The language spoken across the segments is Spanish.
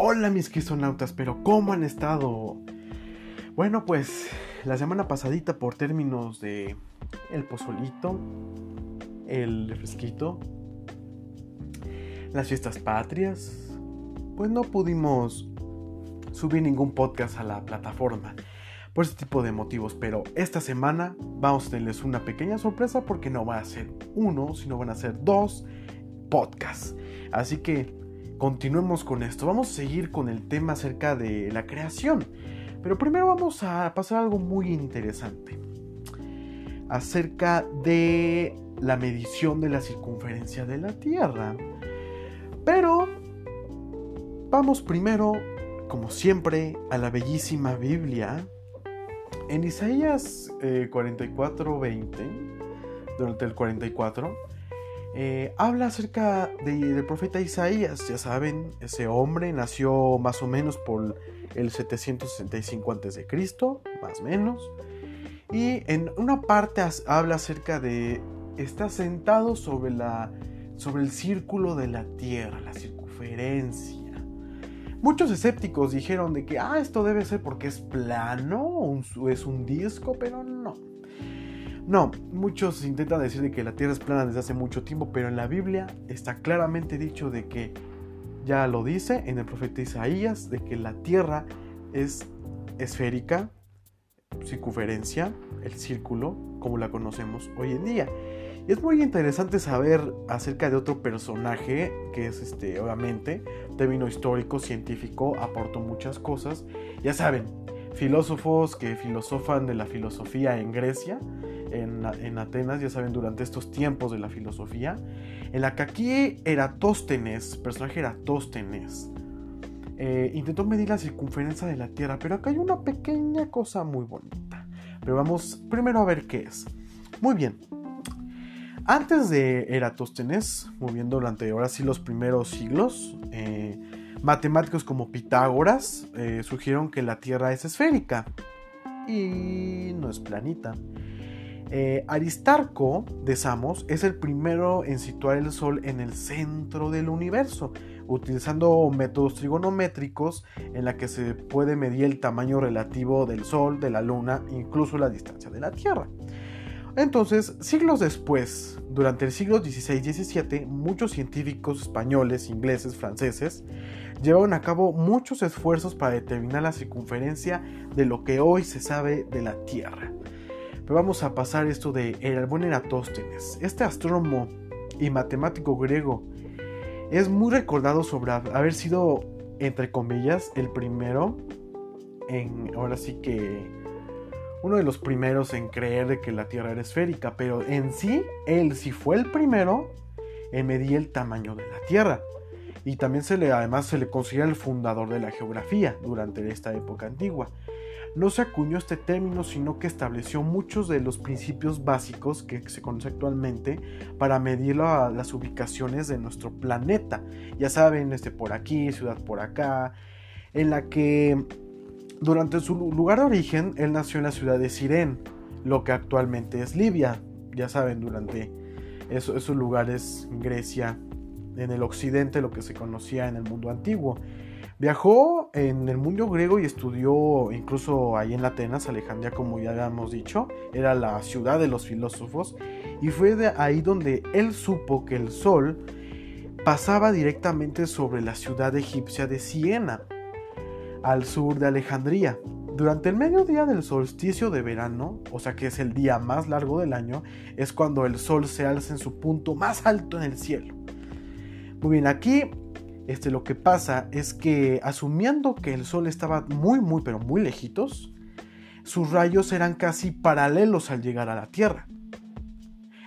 Hola mis cristonautas, pero ¿cómo han estado? Bueno, pues la semana pasadita por términos de el pozolito, el refresquito, las fiestas patrias, pues no pudimos subir ningún podcast a la plataforma por este tipo de motivos, pero esta semana vamos a tenerles una pequeña sorpresa porque no va a ser uno, sino van a ser dos podcasts. Así que continuemos con esto. Vamos a seguir con el tema acerca de la creación. Pero primero vamos a pasar algo muy interesante. Acerca de la medición de la circunferencia de la Tierra. Pero vamos primero, como siempre, a la bellísima Biblia. En Isaías 44, eh, 20, durante el 44, eh, habla acerca del profeta Isaías. Ya saben, ese hombre nació más o menos por el 765 a.C., más o menos. Y en una parte habla acerca de está sentado sobre, la, sobre el círculo de la tierra, la circunferencia. Muchos escépticos dijeron de que, ah, esto debe ser porque es plano, es un disco, pero no. No, muchos intentan decir de que la Tierra es plana desde hace mucho tiempo, pero en la Biblia está claramente dicho de que, ya lo dice en el profeta Isaías, de que la Tierra es esférica, circunferencia, el círculo, como la conocemos hoy en día. Y es muy interesante saber acerca de otro personaje que es este, obviamente, término histórico, científico, aportó muchas cosas. Ya saben, filósofos que filosofan de la filosofía en Grecia, en, Atenas, ya saben, durante estos tiempos de la filosofía, en la que aquí Eratóstenes, personaje Eratóstenes, eh, intentó medir la circunferencia de la Tierra, pero acá hay una pequeña cosa muy bonita. Pero vamos primero a ver qué es. Muy bien. Antes de Eratóstenes, moviendo durante ahora sí los primeros siglos, eh, matemáticos como Pitágoras eh, sugirieron que la Tierra es esférica y no es planita. Eh, Aristarco de Samos es el primero en situar el Sol en el centro del universo, utilizando métodos trigonométricos en la que se puede medir el tamaño relativo del Sol, de la Luna, incluso la distancia de la Tierra. Entonces, siglos después, durante el siglo XVI y XVII, muchos científicos españoles, ingleses, franceses, llevaron a cabo muchos esfuerzos para determinar la circunferencia de lo que hoy se sabe de la Tierra. Pero vamos a pasar esto de el buen Eratóstenes. Este astrónomo y matemático griego es muy recordado sobre haber sido, entre comillas, el primero en, ahora sí que, uno de los primeros en creer de que la Tierra era esférica, pero en sí, él sí fue el primero en medir el tamaño de la Tierra. Y también se le, además se le considera el fundador de la geografía durante esta época antigua no se acuñó este término, sino que estableció muchos de los principios básicos que se conoce actualmente para medir las ubicaciones de nuestro planeta. Ya saben, este por aquí, ciudad por acá, en la que durante su lugar de origen él nació en la ciudad de Sirén, lo que actualmente es Libia. Ya saben, durante esos lugares, Grecia, en el occidente, lo que se conocía en el mundo antiguo. Viajó en el mundo griego y estudió incluso ahí en Atenas, Alejandría, como ya habíamos dicho, era la ciudad de los filósofos, y fue de ahí donde él supo que el sol pasaba directamente sobre la ciudad egipcia de Siena, al sur de Alejandría. Durante el mediodía del solsticio de verano, o sea que es el día más largo del año, es cuando el sol se alza en su punto más alto en el cielo. Muy bien, aquí este, lo que pasa es que asumiendo que el Sol estaba muy, muy, pero muy lejitos, sus rayos eran casi paralelos al llegar a la Tierra.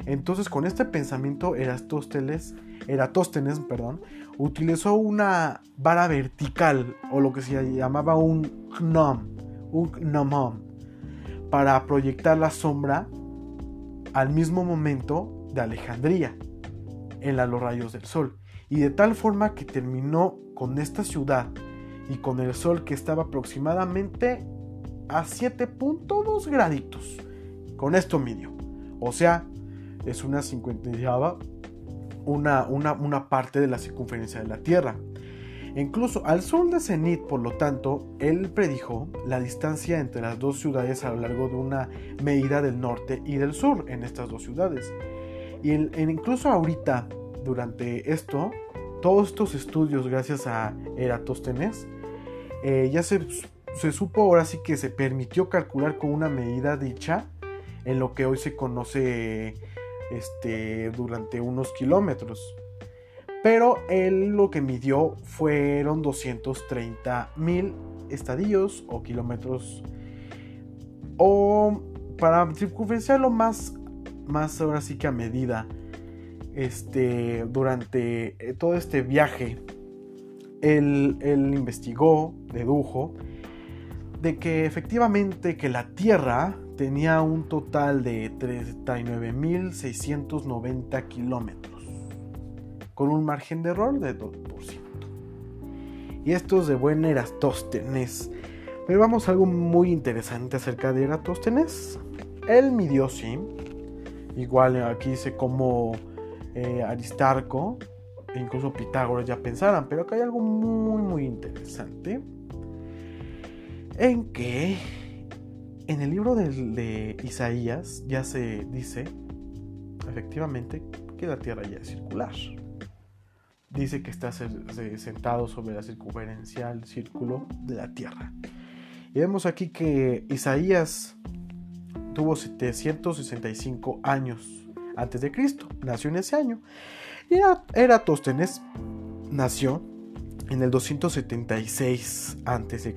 Entonces, con este pensamiento, Eratóstenes, perdón, utilizó una vara vertical, o lo que se llamaba un gnom, un gnomon, para proyectar la sombra al mismo momento de Alejandría, en los rayos del sol y de tal forma que terminó con esta ciudad y con el sol que estaba aproximadamente a 7.2 graditos. Con esto midió. O sea, es una cincuenta una, una, una parte de la circunferencia de la Tierra. Incluso al sur de Zenit, por lo tanto, él predijo la distancia entre las dos ciudades a lo largo de una medida del norte y del sur en estas dos ciudades. Y incluso ahorita, durante esto, todos estos estudios, gracias a Eratóstenes, eh, ya se, se supo ahora sí que se permitió calcular con una medida dicha en lo que hoy se conoce este, durante unos kilómetros. Pero él lo que midió fueron 230 mil estadios o kilómetros. O para circunferenciarlo más, más ahora sí que a medida. Este, durante eh, todo este viaje, él, él investigó, dedujo, de que efectivamente que la Tierra tenía un total de 39.690 kilómetros, con un margen de error de 2%. Y esto es de buen Eratóstenes. Pero vamos a algo muy interesante acerca de Eratóstenes. Él midió, sí. Igual aquí dice como eh, Aristarco e incluso Pitágoras ya pensaran, pero acá hay algo muy, muy interesante. En que en el libro de, Isaías ya se dice, efectivamente, que la Tierra ya es circular. Dice que está sentado sobre la circunferencial círculo de la Tierra. Y vemos aquí que Isaías tuvo 765 años antes de Cristo, nació en ese año. Y Eratóstenes nació en el 276 a.C.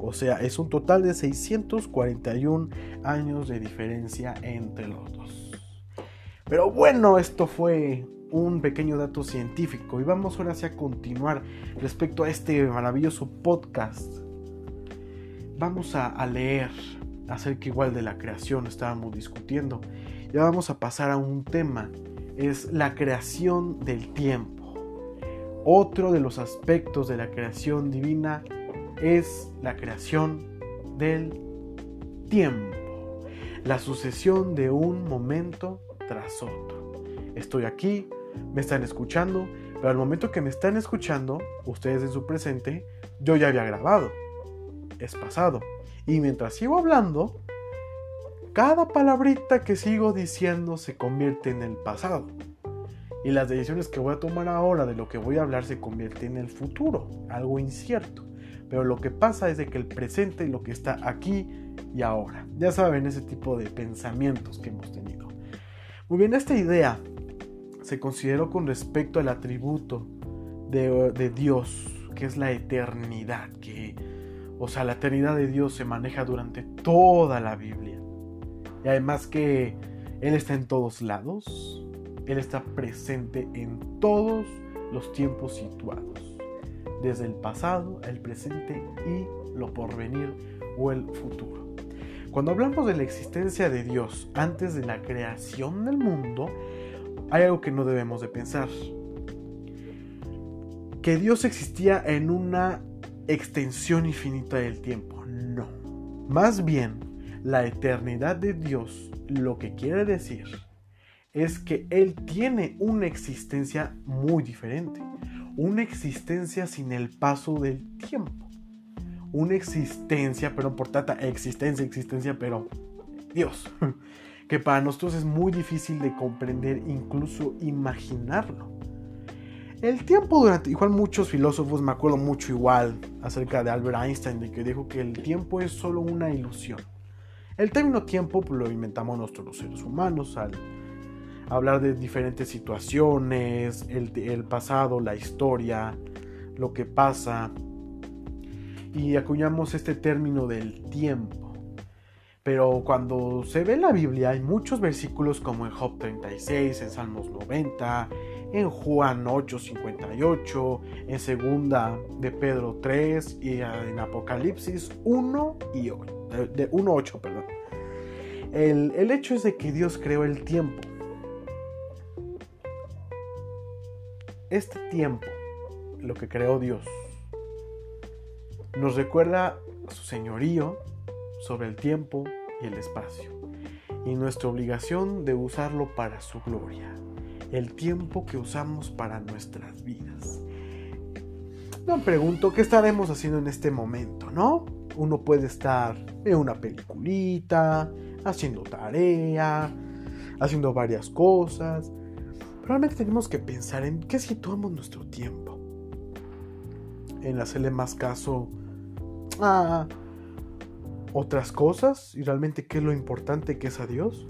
O sea, es un total de 641 años de diferencia entre los dos. Pero bueno, esto fue un pequeño dato científico y vamos ahora a continuar respecto a este maravilloso podcast. Vamos a, a leer acerca igual de la creación, estábamos discutiendo. Ya vamos a pasar a un tema, es la creación del tiempo. Otro de los aspectos de la creación divina es la creación del tiempo, la sucesión de un momento tras otro. Estoy aquí, me están escuchando, pero al momento que me están escuchando, ustedes en su presente, yo ya había grabado. Es pasado. Y mientras sigo hablando, cada palabrita que sigo diciendo se convierte en el pasado y las decisiones que voy a tomar ahora de lo que voy a hablar se convierte en el futuro, algo incierto. Pero lo que pasa es de que el presente es lo que está aquí y ahora. Ya saben, ese tipo de pensamientos que hemos tenido. Muy bien, esta idea se consideró con respecto al atributo de, de Dios, que es la eternidad, que, o sea, la eternidad de Dios se maneja durante toda la Biblia. Además que Él está en todos lados, él está presente en todos los tiempos situados, desde el pasado, el presente y lo porvenir o el futuro. Cuando hablamos de la existencia de Dios antes de la creación del mundo, hay algo que no debemos de pensar. Que Dios existía en una extensión infinita del tiempo. No. Más bien, la eternidad de Dios lo que quiere decir es que Él tiene una existencia muy diferente. Una existencia sin el paso del tiempo. Una existencia, pero por tanta existencia, existencia, pero Dios. Que para nosotros es muy difícil de comprender, incluso imaginarlo. El tiempo durante, igual muchos filósofos, me acuerdo mucho igual acerca de Albert Einstein, de que dijo que el tiempo es solo una ilusión. El término tiempo pues, lo inventamos nosotros los seres humanos al hablar de diferentes situaciones, el, pasado, la historia, lo que pasa. Y acuñamos este término del tiempo. Pero cuando se ve en la Biblia hay muchos versículos como en Job 36, en Salmos 90, en Juan 8:58, en Segunda de Pedro 3 y en Apocalipsis 1 y 8, de 1.8, perdón. El, el hecho es de que Dios creó el tiempo Este tiempo, lo que creó Dios, nos recuerda su señorío sobre el tiempo y el espacio y nuestra obligación de usarlo para su gloria, el tiempo que usamos para nuestras vidas. Me pregunto qué estaremos haciendo en este momento, ¿no? Uno puede estar en una peliculita, haciendo tarea, haciendo varias cosas. Realmente tenemos que pensar en qué situamos nuestro tiempo. En hacerle más caso a otras cosas y realmente qué es lo importante que es a Dios.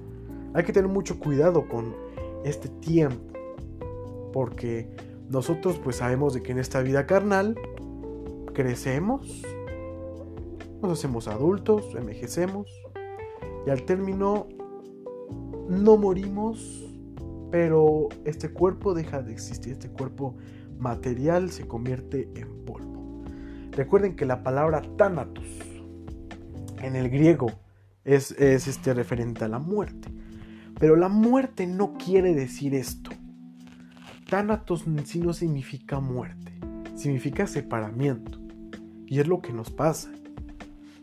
Hay que tener mucho cuidado con este tiempo. Porque nosotros pues sabemos de que en esta vida carnal crecemos, nos hacemos adultos, envejecemos y al término no morimos, pero este cuerpo deja de existir, este cuerpo material se convierte en polvo. Recuerden que la palabra thanatos en el griego es, este referente a la muerte. Pero la muerte no quiere decir esto. Thanatos en sí no significa muerte, significa separamiento. Y es lo que nos pasa.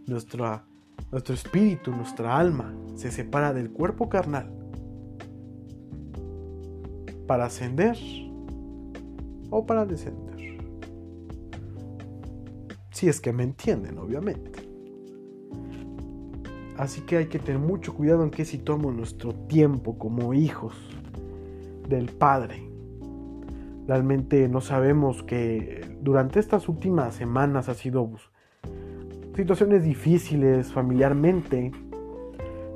Nuestra, nuestro espíritu, nuestra alma, se separa del cuerpo carnal para ascender o para descender. Si es que me entienden, obviamente. Así que hay que tener mucho cuidado en qué situamos nuestro tiempo como hijos del Padre. Realmente no sabemos que durante estas últimas semanas ha sido situaciones difíciles familiarmente.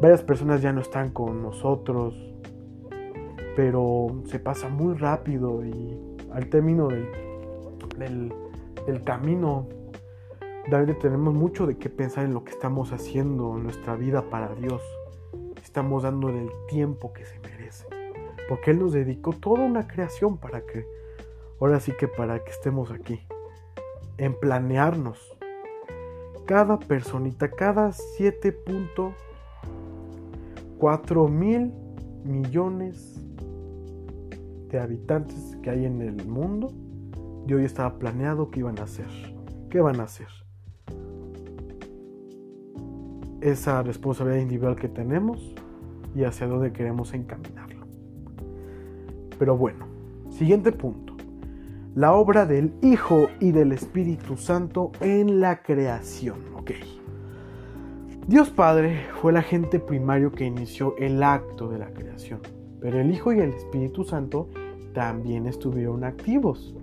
Varias personas ya no están con nosotros, pero se pasa muy rápido y al término del, del camino tenemos mucho de qué pensar en lo que estamos haciendo en nuestra vida para Dios. Estamos dándole el tiempo que se. Porque Él nos dedicó toda una creación para que, ahora sí que para que estemos aquí. En planearnos. Cada personita, cada 7.4 mil millones de habitantes que hay en el mundo, de hoy estaba planeado que iban a hacer. ¿Qué van a hacer? esa responsabilidad individual que tenemos y hacia dónde queremos encaminarlo. Pero bueno, siguiente punto. La obra del Hijo y del Espíritu Santo en la creación. Ok. Dios Padre fue el agente primario que inició el acto de la creación, pero el Hijo y el Espíritu Santo también estuvieron activos.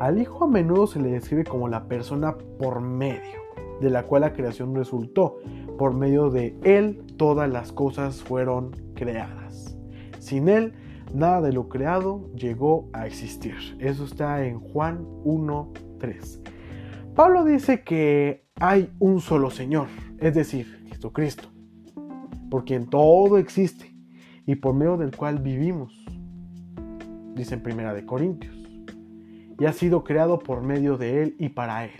Al Hijo a menudo se le describe como la persona por medio, de la cual la creación resultó, por medio de Él todas las cosas fueron creadas. Sin Él, nada de lo creado llegó a existir. Eso está en Juan 1.3. Pablo dice que hay un solo Señor, es decir, Jesucristo, por quien todo existe y por medio del cual vivimos, dice en Primera de Corintios, y ha sido creado por medio de Él y para Él.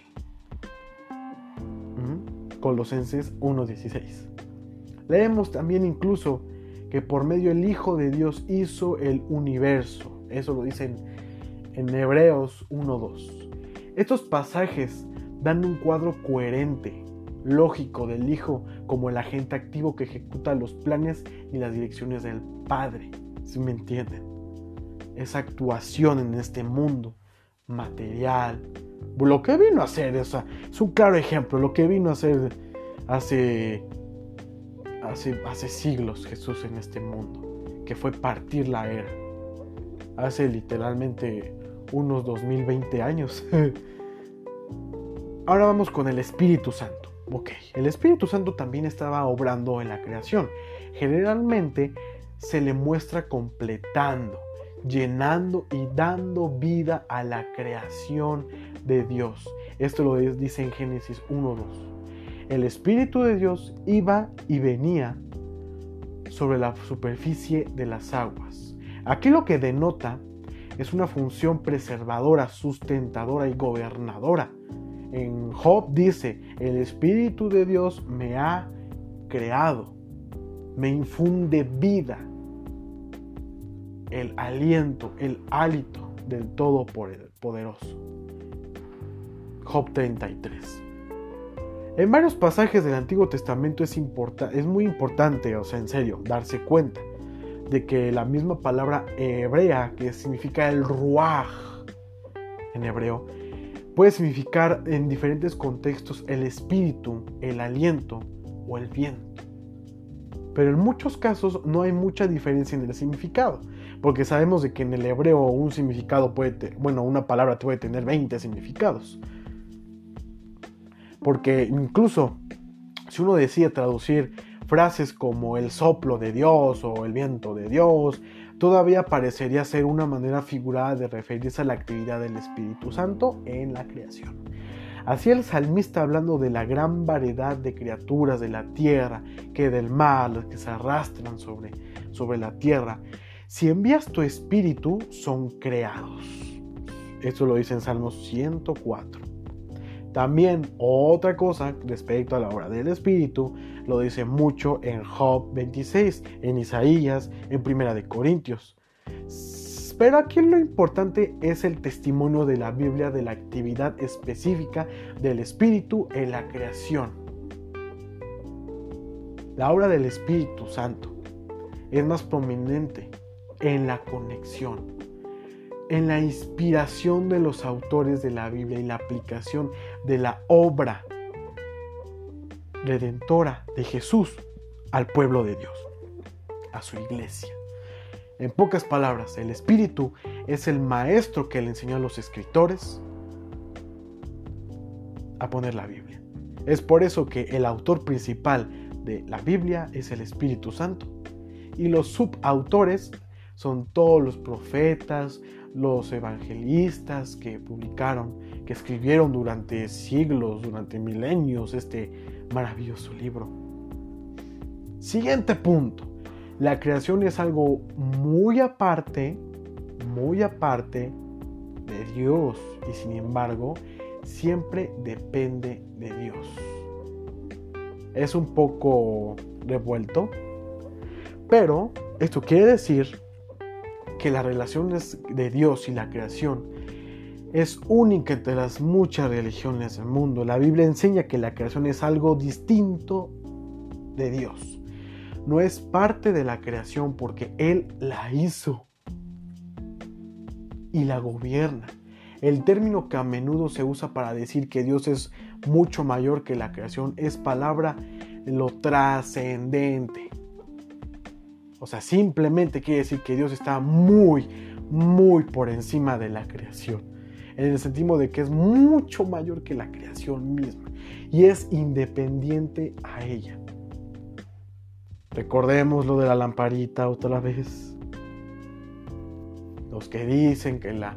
Colosenses 1.16. Leemos también incluso que por medio del Hijo de Dios hizo el universo. Eso lo dicen en Hebreos 1.2. Estos pasajes dan un cuadro coherente, lógico del Hijo como el agente activo que ejecuta los planes y las direcciones del Padre. Si me entienden? Esa actuación en este mundo material, lo que vino a hacer, es un claro ejemplo, lo que vino a hacer hace, hace, hace siglos Jesús en este mundo, que fue partir la era. Hace literalmente unos 2020 años. Ahora vamos con el Espíritu Santo. Ok, el Espíritu Santo también estaba obrando en la creación. Generalmente se le muestra completando, llenando y dando vida a la creación de Dios. Esto lo dice en Génesis 1.2. El Espíritu de Dios iba y venía sobre la superficie de las aguas. Aquí lo que denota es una función preservadora, sustentadora y gobernadora. En Job dice, el Espíritu de Dios me ha creado, me infunde vida, el aliento, el hálito del Todopoderoso. Job 33. En varios pasajes del Antiguo Testamento es, muy importante, o sea, en serio, darse cuenta de que la misma palabra hebrea, que significa el ruaj en hebreo, puede significar en diferentes contextos el espíritu, el aliento o el viento. Pero en muchos casos no hay mucha diferencia en el significado, porque sabemos de que en el hebreo un significado puede, bueno, una palabra puede tener 20 significados. Porque incluso si uno decide traducir frases como el soplo de Dios o el viento de Dios, todavía parecería ser una manera figurada de referirse a la actividad del Espíritu Santo en la creación. Así el salmista hablando de la gran variedad de criaturas de la tierra, que del mar, que se arrastran sobre, sobre la tierra, si envías tu espíritu, son creados. Esto lo dice en Salmos 104. También otra cosa respecto a la obra del Espíritu lo dice mucho en Job 26, en Isaías, en Primera de Corintios. Pero aquí lo importante es el testimonio de la Biblia de la actividad específica del Espíritu en la creación. La obra del Espíritu Santo es más prominente en la conexión en la inspiración de los autores de la Biblia y la aplicación de la obra redentora de Jesús al pueblo de Dios, a su iglesia. En pocas palabras, el Espíritu es el maestro que le enseñó a los escritores a poner la Biblia. Es por eso que el autor principal de la Biblia es el Espíritu Santo y los subautores son todos los profetas, los evangelistas que publicaron, que escribieron durante siglos, durante milenios este maravilloso libro. Siguiente punto. La creación es algo muy aparte, muy aparte de Dios y sin embargo siempre depende de Dios. Es un poco revuelto, pero esto quiere decir que la relación de Dios y la creación es única entre las muchas religiones del mundo. La Biblia enseña que la creación es algo distinto de Dios. No es parte de la creación porque Él la hizo y la gobierna. El término que a menudo se usa para decir que Dios es mucho mayor que la creación es palabra lo trascendente. O sea, simplemente quiere decir que Dios está muy, muy por encima de la creación. En el sentido de que es mucho mayor que la creación misma. Y es independiente a ella. Recordemos lo de la lamparita otra vez. Los que dicen que la...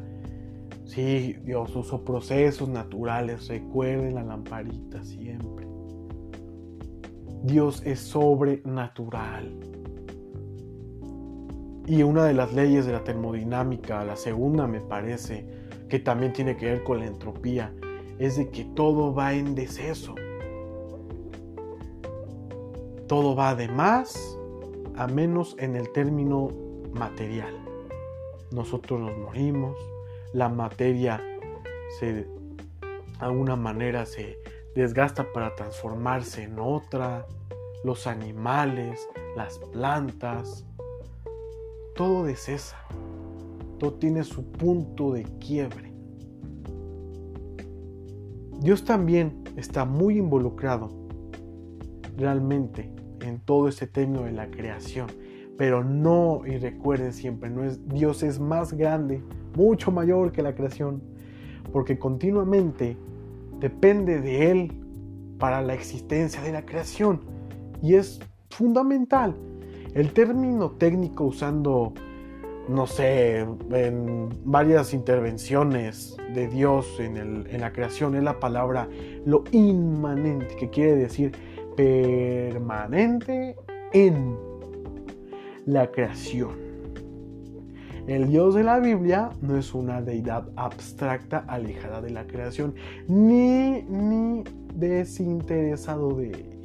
Sí, Dios usó procesos naturales. Recuerden la lamparita siempre. Dios es sobrenatural. Y una de las leyes de la termodinámica, la segunda me parece, que también tiene que ver con la entropía, es de que todo va en deceso. Todo va de más a menos en el término material. Nosotros nos morimos, la materia se, de alguna manera se desgasta para transformarse en otra, los animales, las plantas, todo descesa, todo tiene su punto de quiebre. Dios también está muy involucrado realmente en todo este término de la creación, pero no, y recuerden siempre, no es, Dios es más grande, mucho mayor que la creación, porque continuamente depende de Él para la existencia de la creación y es fundamental el término técnico usando, no sé, en varias intervenciones de Dios en, la creación es la palabra lo inmanente, que quiere decir permanente en la creación. El Dios de la Biblia no es una deidad abstracta alejada de la creación, ni, ni desinteresado de ella.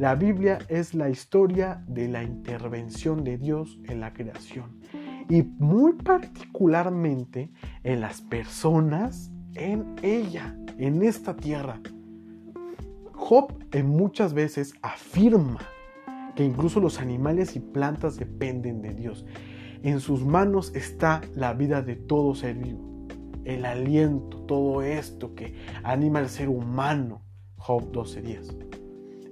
La Biblia es la historia de la intervención de Dios en la creación y muy particularmente en las personas en ella, en esta tierra. Job en muchas veces afirma que incluso los animales y plantas dependen de Dios. En sus manos está la vida de todo ser vivo. el aliento, todo esto que anima al ser humano. Job 12:10.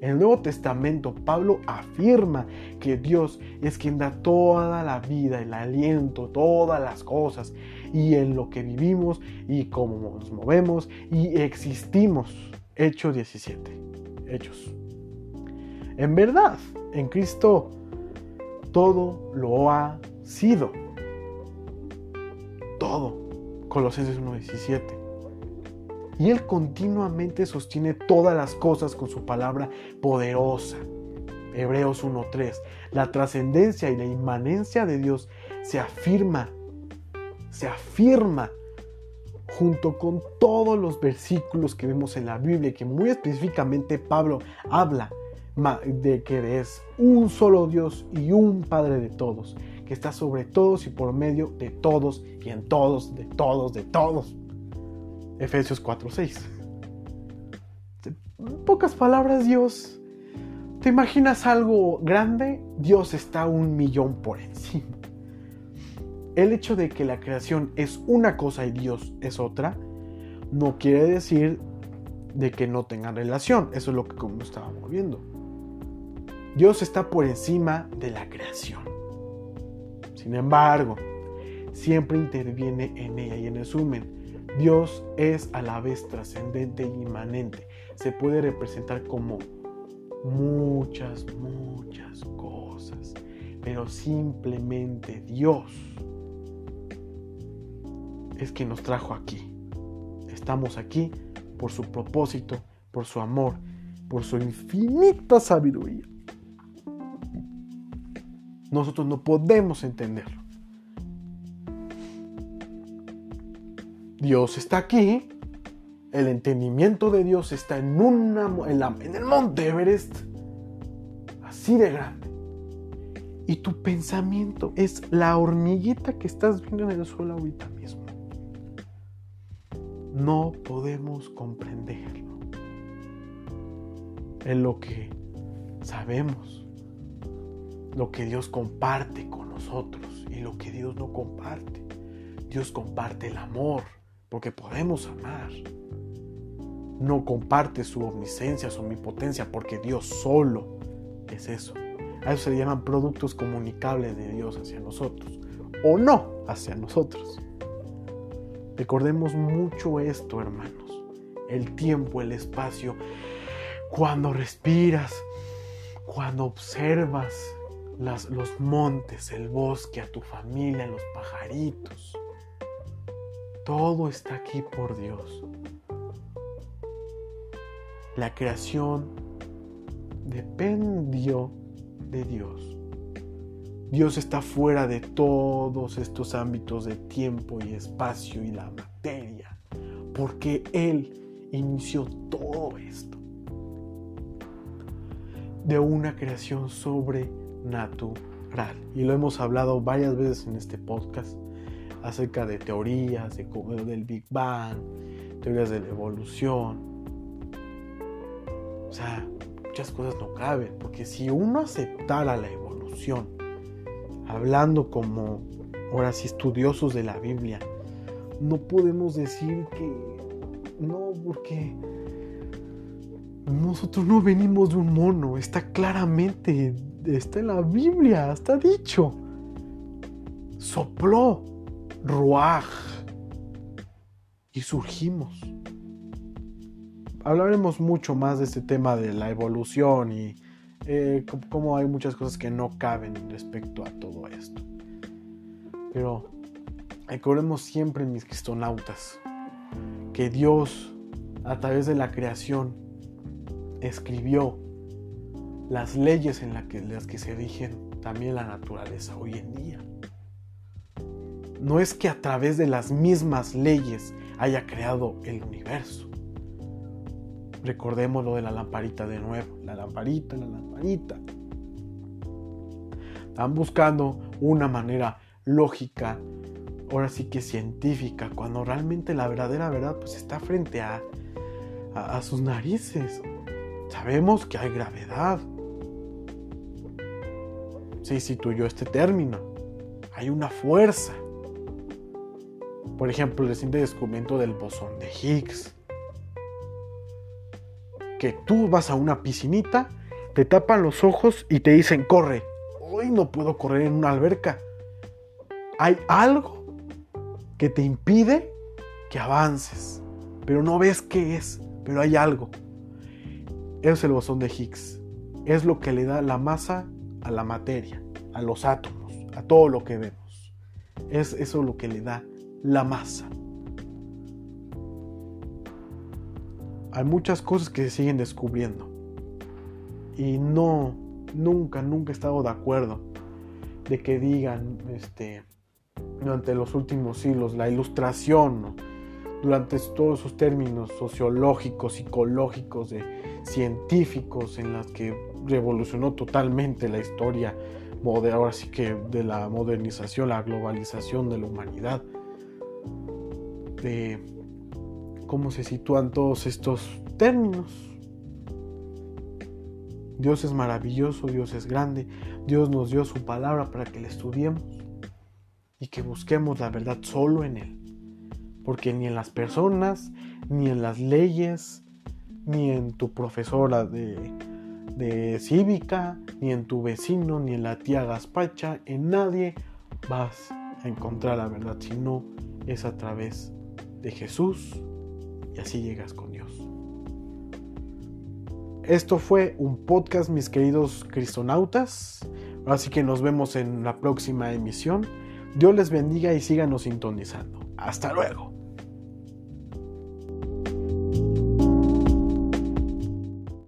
En el Nuevo Testamento, Pablo afirma que Dios es quien da toda la vida, el aliento, todas las cosas, y en lo que vivimos y cómo nos movemos y existimos. Hechos 17. Hechos. En verdad, en Cristo todo lo ha sido. Todo. Colosenses 1.17. Y Él continuamente sostiene todas las cosas con su palabra poderosa. Hebreos 1.3. La trascendencia y la inmanencia de Dios se afirma, se afirma junto con todos los versículos que vemos en la Biblia, que muy específicamente Pablo habla de que es un solo Dios y un Padre de todos, que está sobre todos y por medio de todos y en todos, de todos, de todos. Efesios 4:6. En pocas palabras, Dios, ¿te imaginas algo grande? Dios está un millón por encima. El hecho de que la creación es una cosa y Dios es otra, no quiere decir de que no tengan relación. Eso es lo que como estábamos viendo. Dios está por encima de la creación. Sin embargo, siempre interviene en ella y en resumen, Dios es a la vez trascendente e inmanente. Se puede representar como muchas, muchas cosas, pero simplemente Dios es quien nos trajo aquí. Estamos aquí por su propósito, por su amor, por su infinita sabiduría. Nosotros no podemos entenderlo. Dios está aquí, el entendimiento de Dios está en, una, en, el monte Everest, así de grande. Y tu pensamiento es la hormiguita que estás viendo en el suelo ahorita mismo. No podemos comprenderlo. En lo que sabemos, lo que Dios comparte con nosotros y lo que Dios no comparte. Dios comparte el amor, porque podemos amar. No comparte su omniscencia, su omnipotencia, porque Dios solo es eso. A eso se le llaman productos comunicables de Dios hacia nosotros, o no hacia nosotros. Recordemos mucho esto, hermanos. El tiempo, el espacio, cuando respiras, cuando observas los montes, el bosque, a tu familia, los pajaritos todo está aquí por Dios. La creación dependió de Dios. Dios está fuera de todos estos ámbitos de tiempo y espacio y la materia, porque Él inició todo esto de una creación sobrenatural. Y lo hemos hablado varias veces en este podcast acerca de teorías de, del Big Bang, teorías de la evolución. O sea, muchas cosas no caben, porque si uno aceptara la evolución, hablando como ahora sí estudiosos de la Biblia, no podemos decir que no, porque nosotros no venimos de un mono, está claramente, está en la Biblia, está dicho. Sopló Ruaj. Y surgimos. Hablaremos mucho más de este tema de la evolución y eh, cómo hay muchas cosas que no caben respecto a todo esto. Pero recordemos siempre, mis cristonautas, que Dios, a través de la creación, escribió las leyes en las que se rigen también la naturaleza hoy en día no es que a través de las mismas leyes haya creado el universo. Recordemos lo de la lamparita de nuevo, la lamparita, la lamparita. Están buscando una manera lógica, ahora sí que científica, cuando realmente la verdadera verdad pues está frente a, a, sus narices. Sabemos que hay gravedad. Se instituyó este término. Hay una fuerza Por ejemplo, el reciente descubrimiento del bosón de Higgs. Que tú vas a una piscinita, te tapan los ojos y te dicen, corre. Hoy no puedo correr en una alberca. Hay algo que te impide que avances, pero no ves qué es, pero hay algo. Es el bosón de Higgs. Es lo que le da la masa a la materia, a los átomos, a todo lo que vemos. Es eso lo que le da la masa. Hay muchas cosas que se siguen descubriendo. Y no, nunca, nunca he estado de acuerdo de que digan, este, durante los últimos siglos, la ilustración, durante todos esos términos sociológicos, psicológicos, de científicos, en las que revolucionó totalmente la historia ahora sí que de la modernización, la globalización de la humanidad de cómo se sitúan todos estos términos. Dios es maravilloso, Dios es grande, Dios nos dio su palabra para que la estudiemos y que busquemos la verdad solo en Él. Porque ni en las personas, ni en las leyes, ni en tu profesora de, de cívica, ni en tu vecino, ni en la tía Gaspacha, en nadie vas a encontrar la verdad, si no es a través de Jesús y así llegas con Dios. Esto fue un podcast, mis queridos cristonautas. Así que nos vemos en la próxima emisión. Dios les bendiga y síganos sintonizando. Hasta luego.